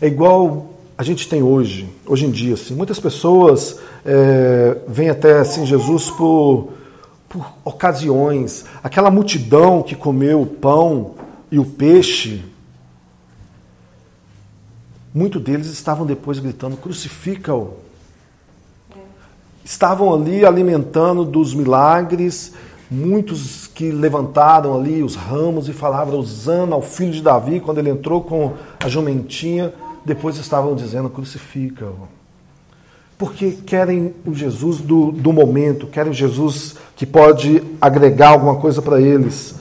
É igual a gente tem hoje, hoje em dia, assim, muitas pessoas é, vêm até assim Jesus por, por ocasiões. Aquela multidão que comeu o pão e o peixe muitos deles estavam depois gritando: crucifica-o. Estavam ali alimentando dos milagres, muitos que levantaram ali os ramos e falavam usando ao filho de Davi, quando ele entrou com a jumentinha, depois estavam dizendo: crucifica-o porque querem o Jesus do, do momento, querem Jesus que pode agregar alguma coisa para eles.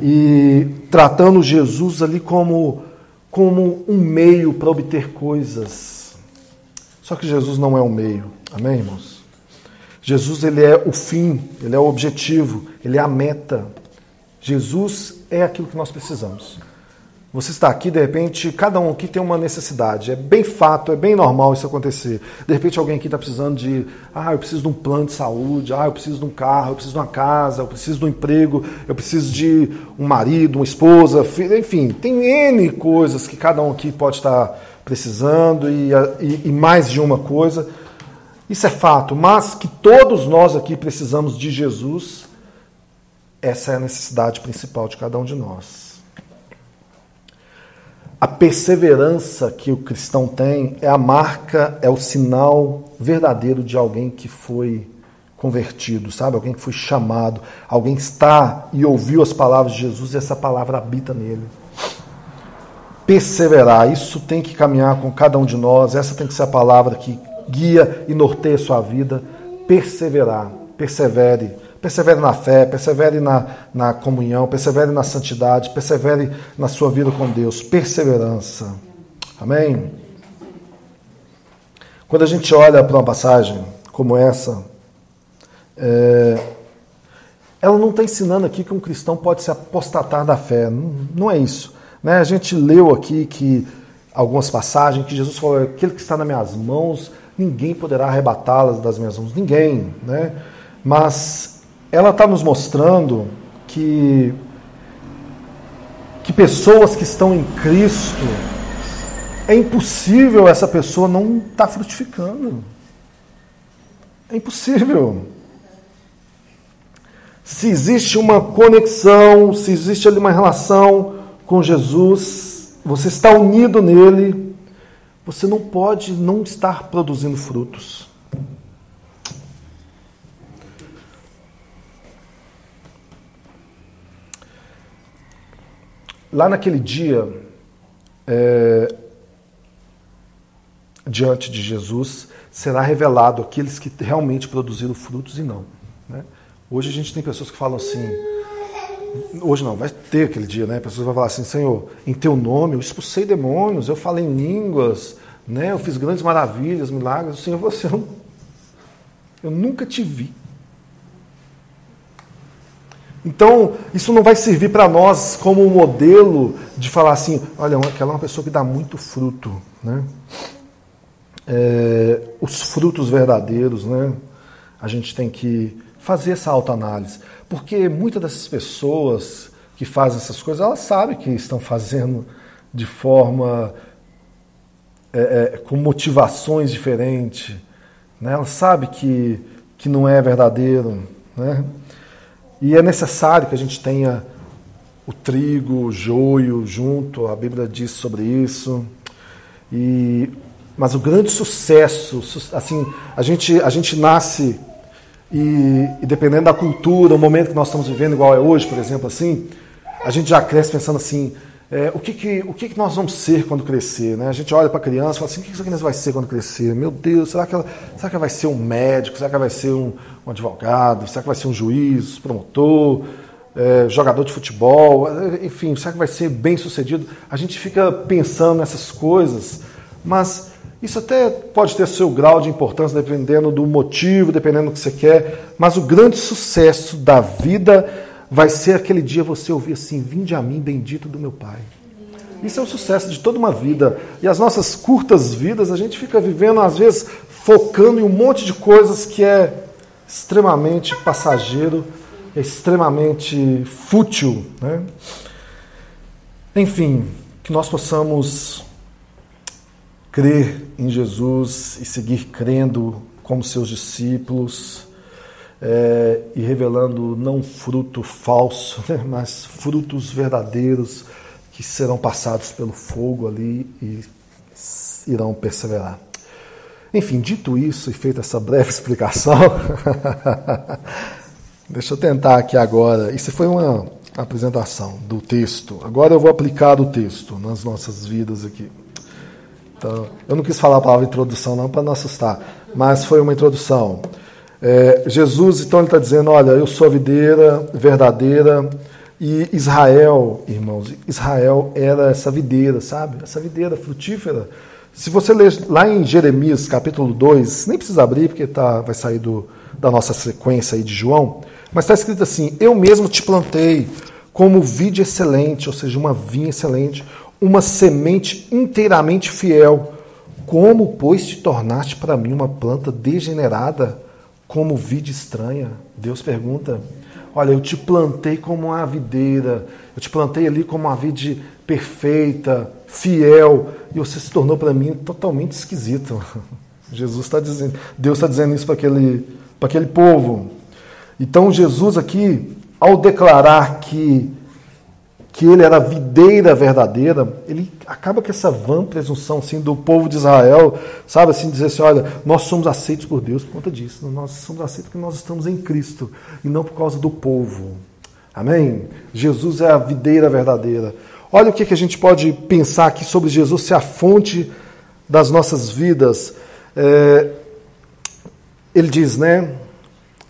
E tratando Jesus ali como, como um meio para obter coisas. Só que Jesus não é o meio. Amém, irmãos? Jesus ele é o fim, ele é o objetivo, ele é a meta. Jesus é aquilo que nós precisamos. Você está aqui, de repente, cada um aqui tem uma necessidade. É bem fato, é bem normal isso acontecer. De repente, alguém aqui está precisando de. Ah, eu preciso de um plano de saúde. Ah, eu preciso de um carro. Eu preciso de uma casa. Eu preciso de um emprego. Eu preciso de um marido, uma esposa. Enfim, tem N coisas que cada um aqui pode estar precisando e, e, e mais de uma coisa. Isso é fato. Mas que todos nós aqui precisamos de Jesus, essa é a necessidade principal de cada um de nós. A perseverança que o cristão tem é a marca, é o sinal verdadeiro de alguém que foi convertido, sabe? Alguém que foi chamado, alguém que está e ouviu as palavras de Jesus e essa palavra habita nele. Perseverar, isso tem que caminhar com cada um de nós, essa tem que ser a palavra que guia e norteia a sua vida. Perseverar, persevere Persevere na fé, persevere na, na comunhão, persevere na santidade, persevere na sua vida com Deus. Perseverança. Amém? Quando a gente olha para uma passagem como essa, é, ela não está ensinando aqui que um cristão pode se apostatar da fé. Não, não é isso. Né? A gente leu aqui que algumas passagens que Jesus falou: aquele que está nas minhas mãos, ninguém poderá arrebatá-las das minhas mãos. Ninguém. Né? Mas ela está nos mostrando que, que pessoas que estão em Cristo, é impossível essa pessoa não estar tá frutificando. É impossível. Se existe uma conexão, se existe ali uma relação com Jesus, você está unido nele, você não pode não estar produzindo frutos. Lá naquele dia, é, diante de Jesus, será revelado aqueles que realmente produziram frutos e não. Né? Hoje a gente tem pessoas que falam assim. Hoje não, vai ter aquele dia, né? Pessoas vão falar assim, Senhor, em teu nome eu expulsei demônios, eu falei em línguas, né? Eu fiz grandes maravilhas, milagres. Senhor, você não, eu nunca te vi. Então, isso não vai servir para nós como um modelo de falar assim: olha, aquela é uma pessoa que dá muito fruto. Né? É, os frutos verdadeiros, né? a gente tem que fazer essa autoanálise. Porque muitas dessas pessoas que fazem essas coisas, elas sabem que estão fazendo de forma. É, é, com motivações diferentes. Né? Elas sabem que, que não é verdadeiro. Né? E é necessário que a gente tenha o trigo, o joio junto, a Bíblia diz sobre isso. E mas o grande sucesso, assim, a gente a gente nasce e, e, dependendo da cultura, o momento que nós estamos vivendo, igual é hoje, por exemplo, assim, a gente já cresce pensando assim, é, o que que, o que que nós vamos ser quando crescer? Né? A gente olha para a criança e fala assim, o que essa criança vai ser quando crescer? Meu Deus, será que ela, será que ela vai ser um médico? Será que ela vai ser um, um advogado? Será que vai ser um juiz, promotor, é, jogador de futebol? Enfim, será que vai ser bem sucedido? A gente fica pensando nessas coisas, mas isso até pode ter seu grau de importância dependendo do motivo, dependendo do que você quer, mas o grande sucesso da vida vai ser aquele dia você ouvir assim: Vinde a mim, bendito do meu Pai. Isso é o sucesso de toda uma vida. E as nossas curtas vidas, a gente fica vivendo, às vezes, focando em um monte de coisas que é extremamente passageiro, é extremamente fútil. Né? Enfim, que nós possamos crer em Jesus e seguir crendo como seus discípulos é, e revelando não fruto falso, né, mas frutos verdadeiros que serão passados pelo fogo ali e irão perseverar. Enfim, dito isso e feita essa breve explicação, deixa eu tentar aqui agora. Isso foi uma apresentação do texto. Agora eu vou aplicar o texto nas nossas vidas aqui. Então, eu não quis falar a palavra introdução não para não assustar, mas foi uma introdução. É, Jesus, então, ele está dizendo: Olha, eu sou a videira verdadeira. E Israel, irmãos, Israel era essa videira, sabe? Essa videira frutífera. Se você ler lá em Jeremias capítulo 2, nem precisa abrir, porque tá, vai sair do, da nossa sequência aí de João, mas está escrito assim: Eu mesmo te plantei como vide excelente, ou seja, uma vinha excelente, uma semente inteiramente fiel. Como, pois, te tornaste para mim uma planta degenerada? Como vide estranha? Deus pergunta. Olha, eu te plantei como uma videira, eu te plantei ali como uma vide perfeita, fiel, e você se tornou para mim totalmente esquisito. Jesus está dizendo, Deus está dizendo isso para aquele, para aquele povo. Então Jesus aqui, ao declarar que que ele era a videira verdadeira, ele acaba com essa vã presunção assim, do povo de Israel, sabe assim, dizer assim, olha, nós somos aceitos por Deus por conta disso, nós somos aceitos porque nós estamos em Cristo, e não por causa do povo. Amém? Jesus é a videira verdadeira. Olha o que, que a gente pode pensar aqui sobre Jesus ser a fonte das nossas vidas. É, ele diz, né,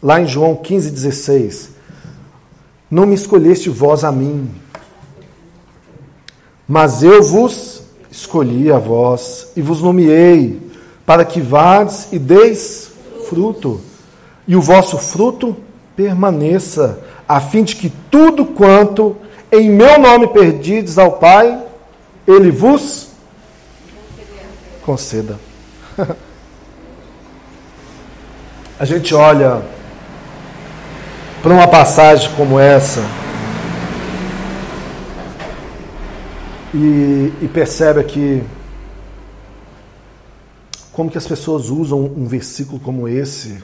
lá em João 15, 16, não me escolheste vós a mim, mas eu vos escolhi a vós e vos nomeei para que vades e deis fruto, e o vosso fruto permaneça, a fim de que tudo quanto em meu nome perdides ao Pai, ele vos conceda. a gente olha para uma passagem como essa, e, e percebe aqui como que as pessoas usam um versículo como esse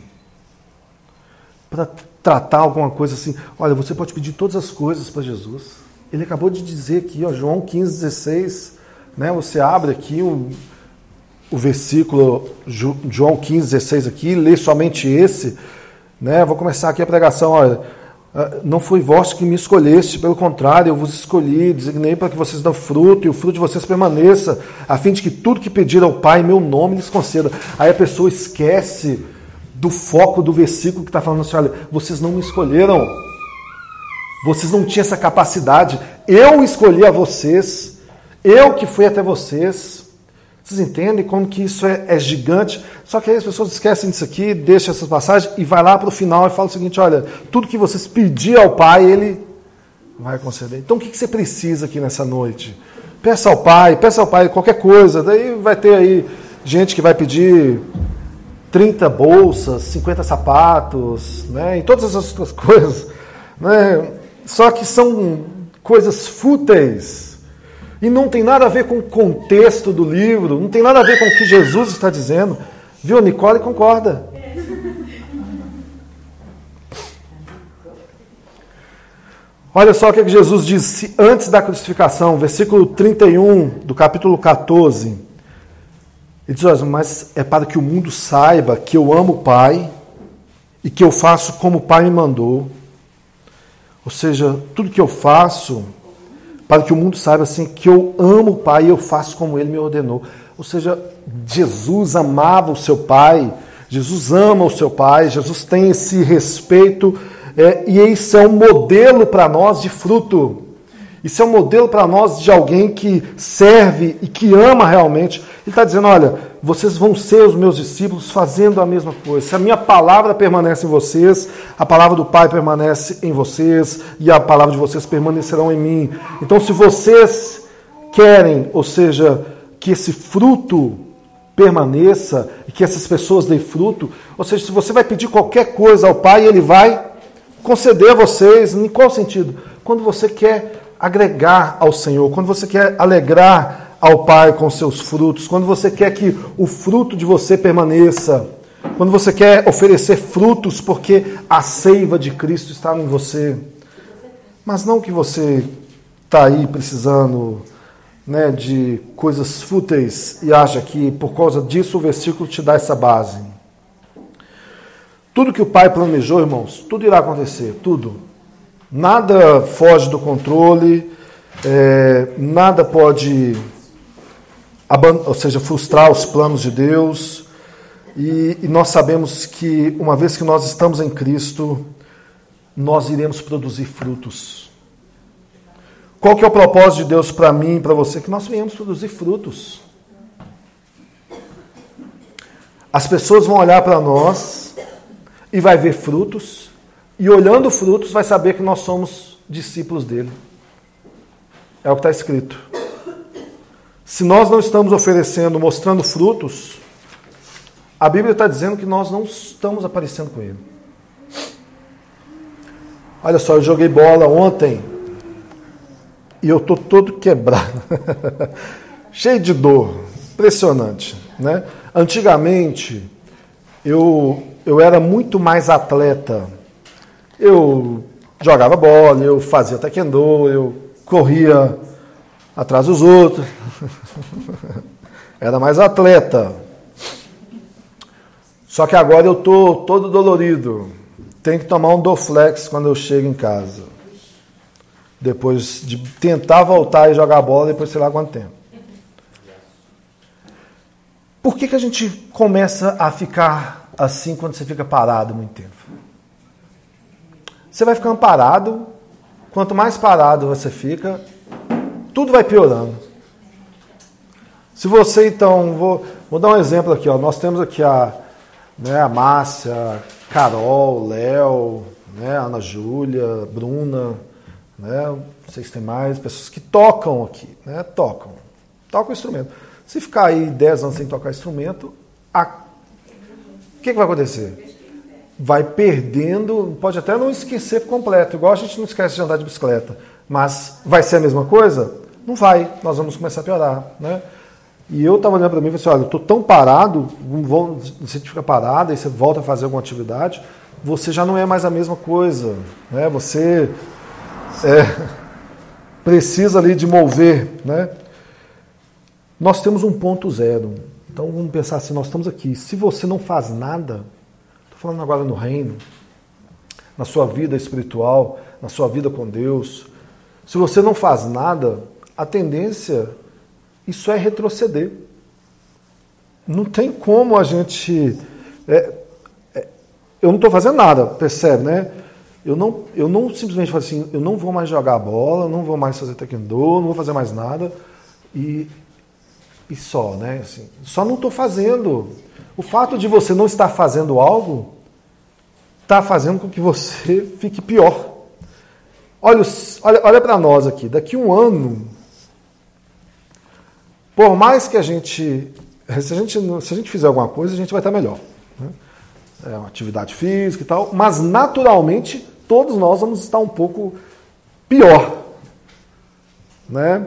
para tratar alguma coisa assim. Olha, você pode pedir todas as coisas para Jesus. Ele acabou de dizer aqui, ó, João 15, 16, né? Você abre aqui o, o versículo João 15, 16 aqui, lê somente esse, né? Vou começar aqui a pregação, olha, não foi vós que me escolheste, pelo contrário, eu vos escolhi, designei para que vocês dão fruto e o fruto de vocês permaneça, a fim de que tudo que pedir ao Pai meu nome lhes conceda. Aí a pessoa esquece do foco do versículo que está falando assim: olha, vocês não me escolheram, vocês não tinham essa capacidade, eu escolhi a vocês, eu que fui até vocês. Vocês entendem como que isso é, é, gigante? Só que aí as pessoas esquecem disso aqui, deixam essas passagens e vai lá para o final e fala o seguinte: olha, tudo que vocês pedir ao Pai, Ele vai conceder. Então o que, que você precisa aqui nessa noite? Peça ao Pai, peça ao Pai qualquer coisa. Daí vai ter aí gente que vai pedir 30 bolsas, 50 sapatos, né? e todas essas outras coisas. Né? Só que são coisas fúteis e não tem nada a ver com o contexto do livro, não tem nada a ver com o que Jesus está dizendo. Viu? Nicole concorda. Olha só o que é Jesus disse antes da crucificação, versículo 31 do capítulo 14. Ele diz: Mas é para que o mundo saiba que eu amo o Pai e que eu faço como o Pai me mandou. Ou seja, tudo que eu faço para que o mundo saiba assim que eu amo o Pai e eu faço como Ele me ordenou. Ou seja, Jesus amava o seu Pai, Jesus ama o seu Pai, Jesus tem esse respeito é, e isso é um modelo para nós de fruto. Isso é um modelo para nós de alguém que serve e que ama realmente. Ele está dizendo: olha, vocês vão ser os meus discípulos fazendo a mesma coisa. Se a minha palavra permanece em vocês, a palavra do Pai permanece em vocês e a palavra de vocês permanecerão em mim. Então, se vocês querem, ou seja, que esse fruto permaneça e que essas pessoas deem fruto, ou seja, se você vai pedir qualquer coisa ao Pai, ele vai conceder a vocês. Em qual sentido? Quando você quer agregar ao Senhor, quando você quer alegrar ao Pai com seus frutos, quando você quer que o fruto de você permaneça, quando você quer oferecer frutos porque a seiva de Cristo está em você, mas não que você está aí precisando né, de coisas fúteis e acha que por causa disso o versículo te dá essa base. Tudo que o Pai planejou, irmãos, tudo irá acontecer, tudo. Nada foge do controle, é, nada pode, ou seja, frustrar os planos de Deus. E, e nós sabemos que uma vez que nós estamos em Cristo, nós iremos produzir frutos. Qual que é o propósito de Deus para mim e para você? Que nós venhamos produzir frutos. As pessoas vão olhar para nós e vai ver frutos, e olhando frutos vai saber que nós somos discípulos dele. É o que está escrito. Se nós não estamos oferecendo, mostrando frutos, a Bíblia está dizendo que nós não estamos aparecendo com ele. Olha só, eu joguei bola ontem e eu tô todo quebrado, cheio de dor, impressionante, né? Antigamente eu eu era muito mais atleta. Eu jogava bola, eu fazia taekwondo, eu corria atrás dos outros. era mais atleta. Só que agora eu tô todo dolorido. Tenho que tomar um Doflex quando eu chego em casa. Depois de tentar voltar e jogar bola depois sei lá quanto tempo. Por que, que a gente começa a ficar assim quando você fica parado muito tempo? Você vai ficando parado, quanto mais parado você fica, tudo vai piorando. Se você então, vou, vou dar um exemplo aqui, ó. nós temos aqui a, né, a Márcia, Carol, Léo, né, Ana Júlia, Bruna, né? Não sei se tem mais pessoas que tocam aqui, né? Tocam. Tocam instrumento. Se ficar aí 10 anos sem tocar instrumento, o que, que vai acontecer? Vai perdendo, pode até não esquecer completo, igual a gente não esquece de andar de bicicleta. Mas vai ser a mesma coisa? Não vai, nós vamos começar a piorar. Né? E eu estava olhando para mim e falei assim: olha, eu estou tão parado, você fica parado, aí você volta a fazer alguma atividade, você já não é mais a mesma coisa. Né? Você é, precisa ali de mover, né? Nós temos um ponto zero. Então vamos pensar assim, nós estamos aqui. Se você não faz nada, falando agora no reino, na sua vida espiritual, na sua vida com Deus, se você não faz nada, a tendência, isso é retroceder. Não tem como a gente. É, é, eu não estou fazendo nada, percebe, né? Eu não, eu não simplesmente falo assim, eu não vou mais jogar bola, não vou mais fazer taekwondo, não vou fazer mais nada e, e só, né? Assim, só não estou fazendo. O fato de você não estar fazendo algo está fazendo com que você fique pior. Olha, olha, olha para nós aqui, daqui um ano, por mais que a gente se a gente, se a gente fizer alguma coisa, a gente vai estar melhor. Né? É uma atividade física e tal, mas naturalmente todos nós vamos estar um pouco pior. Né?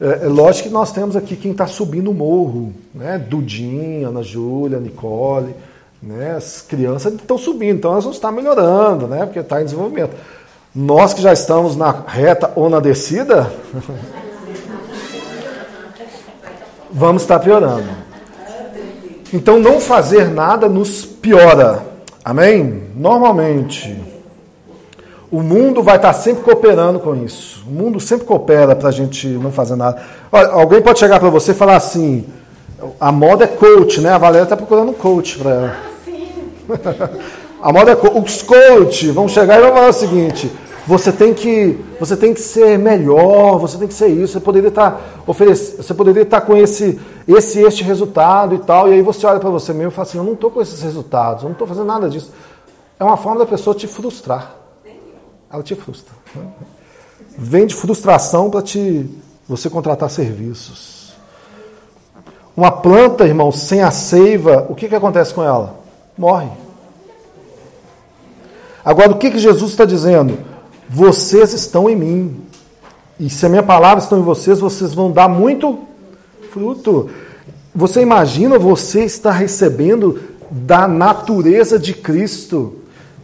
É, é lógico que nós temos aqui quem está subindo o morro, né? Dudinha, Ana Júlia, Nicole, né? as crianças estão subindo, então elas vão estar melhorando, né? porque está em desenvolvimento. Nós que já estamos na reta ou na descida, vamos estar piorando. Então não fazer nada nos piora. Amém? Normalmente. O mundo vai estar sempre cooperando com isso. O mundo sempre coopera para a gente não fazer nada. Olha, alguém pode chegar para você e falar assim: a moda é coach, né? A Valéria está procurando um coach para ela. A moda é coach. Os coach vão chegar e vão falar o seguinte: você tem que, você tem que ser melhor, você tem que ser isso. Você poderia estar tá oferecendo, você poderia estar tá com esse, esse, este resultado e tal. E aí você olha para você mesmo e fala assim: eu não estou com esses resultados, eu não estou fazendo nada disso. É uma forma da pessoa te frustrar ela te frustra. Vem de frustração para te você contratar serviços. Uma planta, irmão, sem a seiva, o que, que acontece com ela? Morre. Agora, o que, que Jesus está dizendo? Vocês estão em mim. E se a minha palavra está em vocês, vocês vão dar muito fruto. Você imagina você estar recebendo da natureza de Cristo.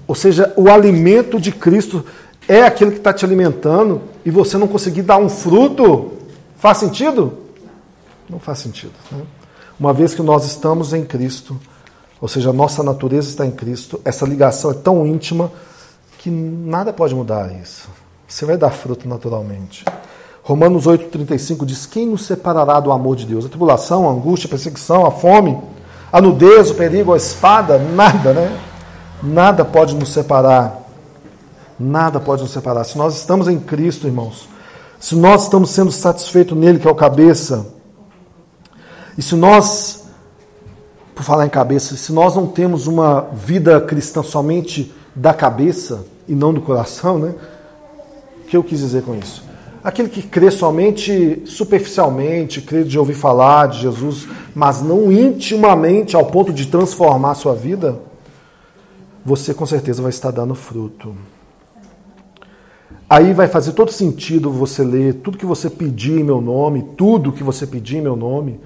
Ou seja, o alimento de Cristo é aquilo que está te alimentando e você não conseguir dar um fruto, Faz sentido? Não faz sentido. Né? Uma vez que nós estamos em Cristo, ou seja, a nossa natureza está em Cristo, essa ligação é tão íntima que nada pode mudar isso. Você vai dar fruto naturalmente. Romanos 8,35 diz: Quem nos separará do amor de Deus? A tribulação, a angústia, a perseguição, a fome, a nudez, o perigo, a espada? Nada, né? Nada pode nos separar. Nada pode nos separar. Se nós estamos em Cristo, irmãos, se nós estamos sendo satisfeitos nele, que é o cabeça, e se nós, por falar em cabeça, se nós não temos uma vida cristã somente da cabeça e não do coração, né? O que eu quis dizer com isso? Aquele que crê somente superficialmente, crê de ouvir falar de Jesus, mas não intimamente ao ponto de transformar a sua vida, você com certeza vai estar dando fruto. Aí vai fazer todo sentido você ler tudo que você pedir em meu nome, tudo que você pedir em meu nome,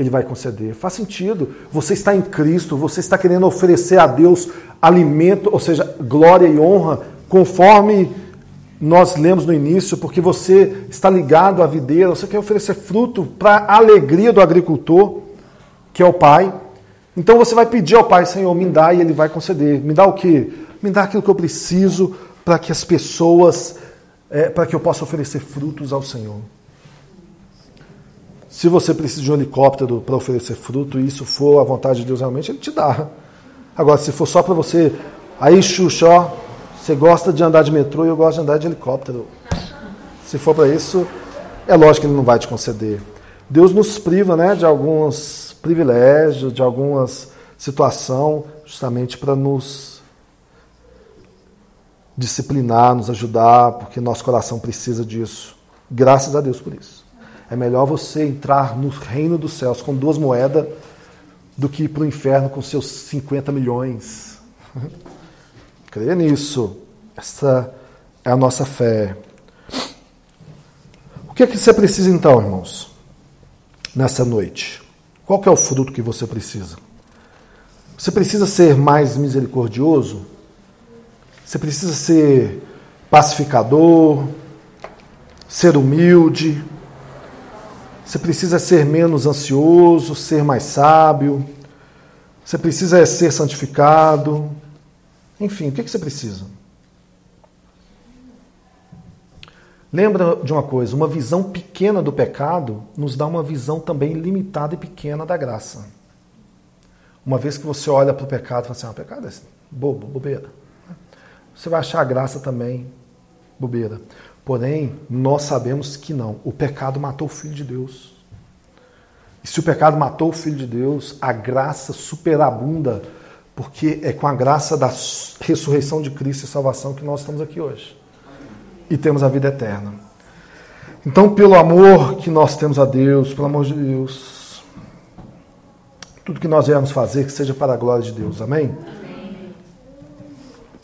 ele vai conceder. Faz sentido. Você está em Cristo, você está querendo oferecer a Deus alimento, ou seja, glória e honra, conforme nós lemos no início, porque você está ligado à videira, você quer oferecer fruto para a alegria do agricultor, que é o Pai. Então você vai pedir ao Pai, Senhor, me dá e Ele vai conceder. Me dá o quê? Me dá aquilo que eu preciso para que as pessoas, é, para que eu possa oferecer frutos ao Senhor. Se você precisa de um helicóptero para oferecer fruto e isso for a vontade de Deus realmente, Ele te dá. Agora, se for só para você, aí Xuxa, ó, você gosta de andar de metrô e eu gosto de andar de helicóptero. Se for para isso, é lógico que Ele não vai te conceder. Deus nos priva né, de alguns privilégios, de algumas situações, justamente para nos disciplinar, nos ajudar, porque nosso coração precisa disso. Graças a Deus por isso. É melhor você entrar no reino dos céus com duas moedas do que ir para o inferno com seus 50 milhões. Creia nisso. Essa é a nossa fé. O que é que você precisa então, irmãos, nessa noite? Qual é o fruto que você precisa? Você precisa ser mais misericordioso? Você precisa ser pacificador? Ser humilde? Você precisa ser menos ansioso, ser mais sábio. Você precisa ser santificado. Enfim, o que você precisa? Lembra de uma coisa: uma visão pequena do pecado nos dá uma visão também limitada e pequena da graça. Uma vez que você olha para o pecado e fala assim: ah, pecado é bobo, bobeira. Você vai achar a graça também bobeira. Porém, nós sabemos que não. O pecado matou o Filho de Deus. E se o pecado matou o Filho de Deus, a graça superabunda, porque é com a graça da ressurreição de Cristo e salvação que nós estamos aqui hoje. E temos a vida eterna. Então, pelo amor que nós temos a Deus, pelo amor de Deus, tudo que nós viemos fazer, que seja para a glória de Deus. Amém?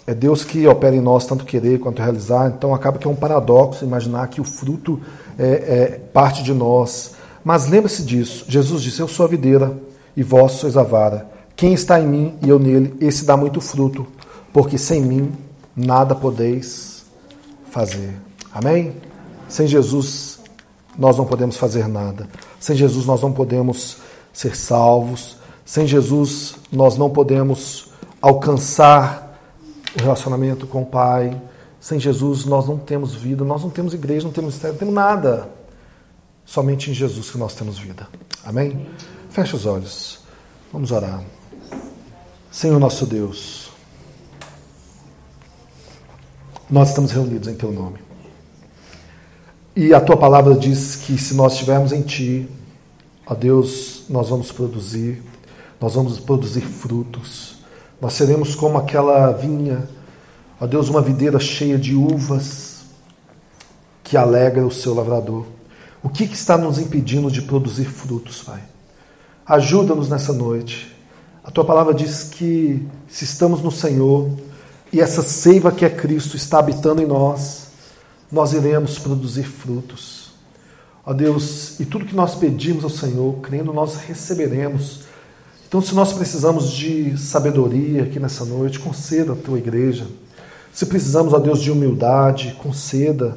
É Deus que opera em nós tanto querer quanto realizar, então acaba que é um paradoxo imaginar que o fruto é, é parte de nós. Mas lembre-se disso: Jesus disse, Eu sou a videira e vós sois a vara. Quem está em mim e eu nele, esse dá muito fruto, porque sem mim nada podeis fazer. Amém? Sem Jesus nós não podemos fazer nada. Sem Jesus nós não podemos ser salvos. Sem Jesus nós não podemos alcançar o relacionamento com o Pai. Sem Jesus nós não temos vida, nós não temos igreja, não temos ministério, não temos nada. Somente em Jesus que nós temos vida. Amém? Feche os olhos. Vamos orar. Senhor nosso Deus, nós estamos reunidos em Teu nome. E a Tua palavra diz que se nós estivermos em Ti, ó Deus, nós vamos produzir, nós vamos produzir frutos nós seremos como aquela vinha, ó Deus, uma videira cheia de uvas que alegra o seu lavrador. O que, que está nos impedindo de produzir frutos, Pai? Ajuda-nos nessa noite. A tua palavra diz que se estamos no Senhor e essa seiva que é Cristo está habitando em nós, nós iremos produzir frutos. Ó Deus, e tudo que nós pedimos ao Senhor, crendo, nós receberemos então, se nós precisamos de sabedoria aqui nessa noite, conceda a tua igreja. Se precisamos, ó Deus, de humildade, conceda.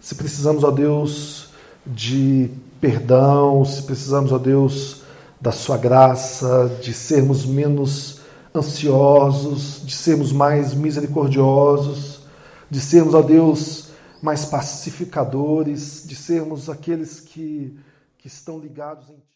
Se precisamos, ó Deus, de perdão, se precisamos, ó Deus, da Sua graça, de sermos menos ansiosos, de sermos mais misericordiosos, de sermos, ó Deus, mais pacificadores, de sermos aqueles que, que estão ligados em Ti.